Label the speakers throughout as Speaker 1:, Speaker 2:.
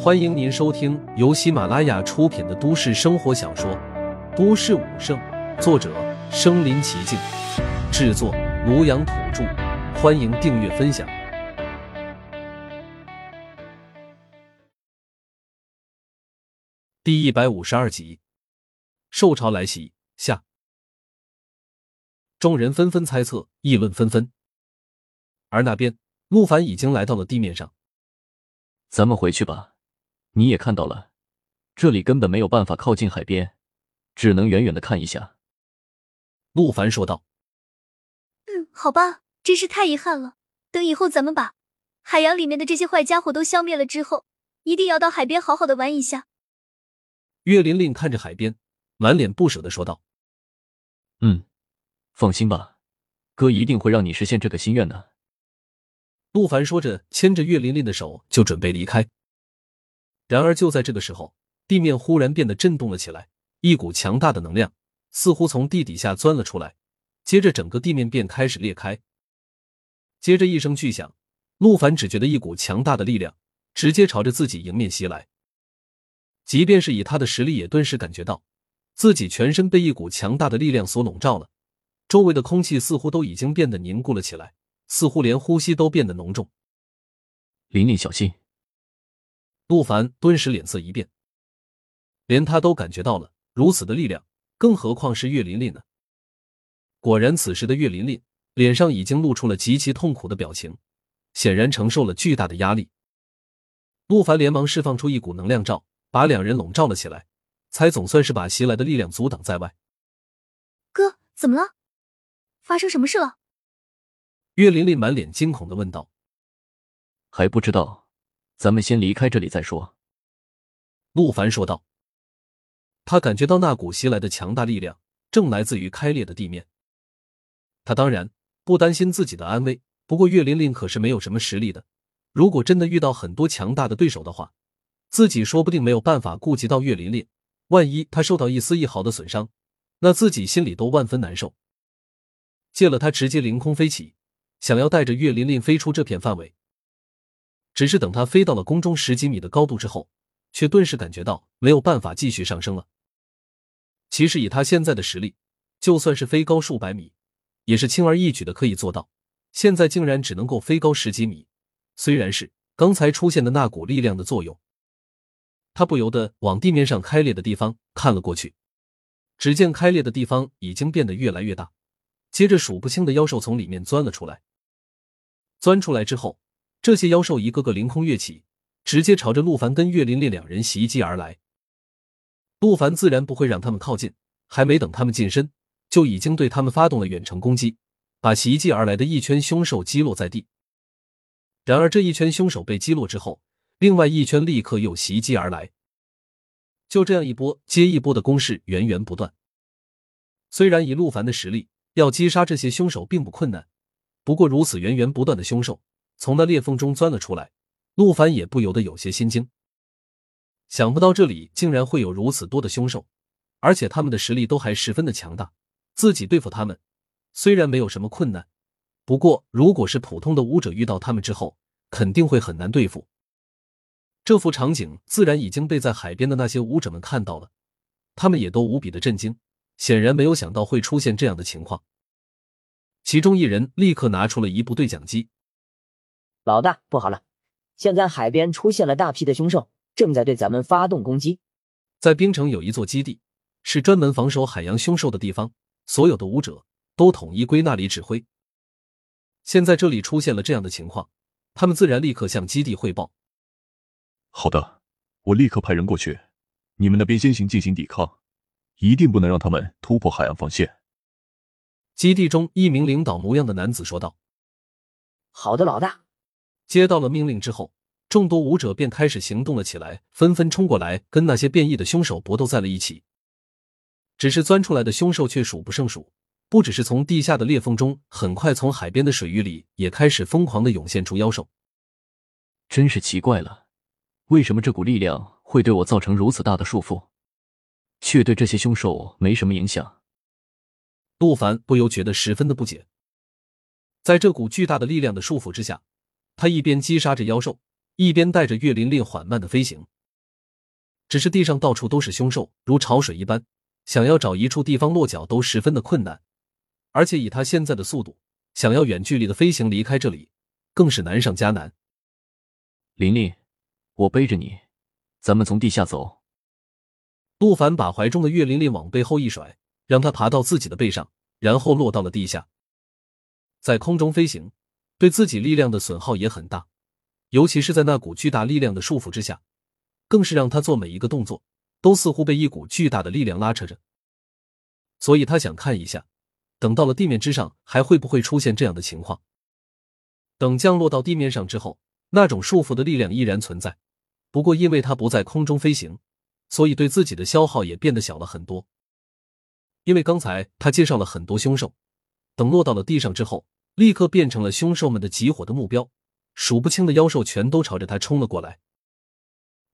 Speaker 1: 欢迎您收听由喜马拉雅出品的都市生活小说《都市武圣》，作者：身临其境，制作：庐阳土著。欢迎订阅分享。第一百五十二集，兽潮来袭下，众人纷纷猜测，议论纷纷。而那边，陆凡已经来到了地面上。
Speaker 2: 咱们回去吧。你也看到了，这里根本没有办法靠近海边，只能远远的看一下。
Speaker 1: 陆凡说道：“
Speaker 3: 嗯，好吧，真是太遗憾了。等以后咱们把海洋里面的这些坏家伙都消灭了之后，一定要到海边好好的玩一下。”
Speaker 1: 岳琳琳看着海边，满脸不舍的说道：“
Speaker 2: 嗯，放心吧，哥一定会让你实现这个心愿的。”
Speaker 1: 陆凡说着，牵着岳琳琳的手就准备离开。然而就在这个时候，地面忽然变得震动了起来，一股强大的能量似乎从地底下钻了出来，接着整个地面便开始裂开。接着一声巨响，陆凡只觉得一股强大的力量直接朝着自己迎面袭来。即便是以他的实力，也顿时感觉到自己全身被一股强大的力量所笼罩了，周围的空气似乎都已经变得凝固了起来，似乎连呼吸都变得浓重。
Speaker 2: 琳琳，小心！
Speaker 1: 陆凡顿时脸色一变，连他都感觉到了如此的力量，更何况是岳琳琳呢？果然，此时的岳琳琳脸上已经露出了极其痛苦的表情，显然承受了巨大的压力。陆凡连忙释放出一股能量罩，把两人笼罩了起来，才总算是把袭来的力量阻挡在外。
Speaker 3: 哥，怎么了？发生什么事了？
Speaker 1: 岳琳琳满脸惊恐的问道。
Speaker 2: 还不知道。咱们先离开这里再说。”
Speaker 1: 陆凡说道。他感觉到那股袭来的强大力量正来自于开裂的地面。他当然不担心自己的安危，不过岳琳琳可是没有什么实力的。如果真的遇到很多强大的对手的话，自己说不定没有办法顾及到岳琳琳。万一他受到一丝一毫的损伤，那自己心里都万分难受。借了他直接凌空飞起，想要带着岳琳琳飞出这片范围。只是等他飞到了空中十几米的高度之后，却顿时感觉到没有办法继续上升了。其实以他现在的实力，就算是飞高数百米，也是轻而易举的可以做到。现在竟然只能够飞高十几米，虽然是刚才出现的那股力量的作用，他不由得往地面上开裂的地方看了过去。只见开裂的地方已经变得越来越大，接着数不清的妖兽从里面钻了出来。钻出来之后。这些妖兽一个个凌空跃起，直接朝着陆凡跟岳林烈两人袭击而来。陆凡自然不会让他们靠近，还没等他们近身，就已经对他们发动了远程攻击，把袭击而来的一圈凶兽击落在地。然而这一圈凶手被击落之后，另外一圈立刻又袭击而来。就这样一波接一波的攻势源源不断。虽然以陆凡的实力要击杀这些凶手并不困难，不过如此源源不断的凶兽。从那裂缝中钻了出来，陆凡也不由得有些心惊。想不到这里竟然会有如此多的凶兽，而且他们的实力都还十分的强大。自己对付他们虽然没有什么困难，不过如果是普通的武者遇到他们之后，肯定会很难对付。这幅场景自然已经被在海边的那些武者们看到了，他们也都无比的震惊，显然没有想到会出现这样的情况。其中一人立刻拿出了一部对讲机。
Speaker 4: 老大，不好了！现在海边出现了大批的凶兽，正在对咱们发动攻击。
Speaker 1: 在冰城有一座基地，是专门防守海洋凶兽的地方，所有的武者都统一归那里指挥。现在这里出现了这样的情况，他们自然立刻向基地汇报。
Speaker 5: 好的，我立刻派人过去。你们那边先行进行抵抗，一定不能让他们突破海洋防线。
Speaker 1: 基地中一名领导模样的男子说道：“
Speaker 4: 好的，老大。”
Speaker 1: 接到了命令之后，众多武者便开始行动了起来，纷纷冲过来跟那些变异的凶手搏斗在了一起。只是钻出来的凶兽却数不胜数，不只是从地下的裂缝中，很快从海边的水域里也开始疯狂的涌现出妖兽。
Speaker 2: 真是奇怪了，为什么这股力量会对我造成如此大的束缚，却对这些凶兽没什么影响？
Speaker 1: 陆凡不由觉得十分的不解。在这股巨大的力量的束缚之下。他一边击杀着妖兽，一边带着岳琳琳缓慢的飞行。只是地上到处都是凶兽，如潮水一般，想要找一处地方落脚都十分的困难。而且以他现在的速度，想要远距离的飞行离开这里，更是难上加难。
Speaker 2: 琳琳，我背着你，咱们从地下走。
Speaker 1: 陆凡把怀中的岳琳琳往背后一甩，让他爬到自己的背上，然后落到了地下。在空中飞行，对自己力量的损耗也很大，尤其是在那股巨大力量的束缚之下，更是让他做每一个动作都似乎被一股巨大的力量拉扯着。所以他想看一下，等到了地面之上，还会不会出现这样的情况。等降落到地面上之后，那种束缚的力量依然存在，不过因为他不在空中飞行。所以对自己的消耗也变得小了很多，因为刚才他介绍了很多凶兽，等落到了地上之后，立刻变成了凶兽们的集火的目标，数不清的妖兽全都朝着他冲了过来。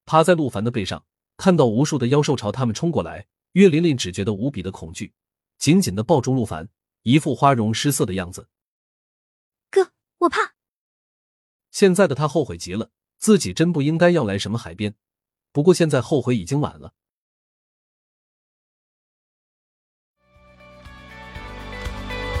Speaker 1: 趴在陆凡的背上，看到无数的妖兽朝他们冲过来，岳琳琳只觉得无比的恐惧，紧紧的抱住陆凡，一副花容失色的样子。
Speaker 3: 哥，我怕。
Speaker 1: 现在的他后悔极了，自己真不应该要来什么海边。不过现在后悔已经晚了。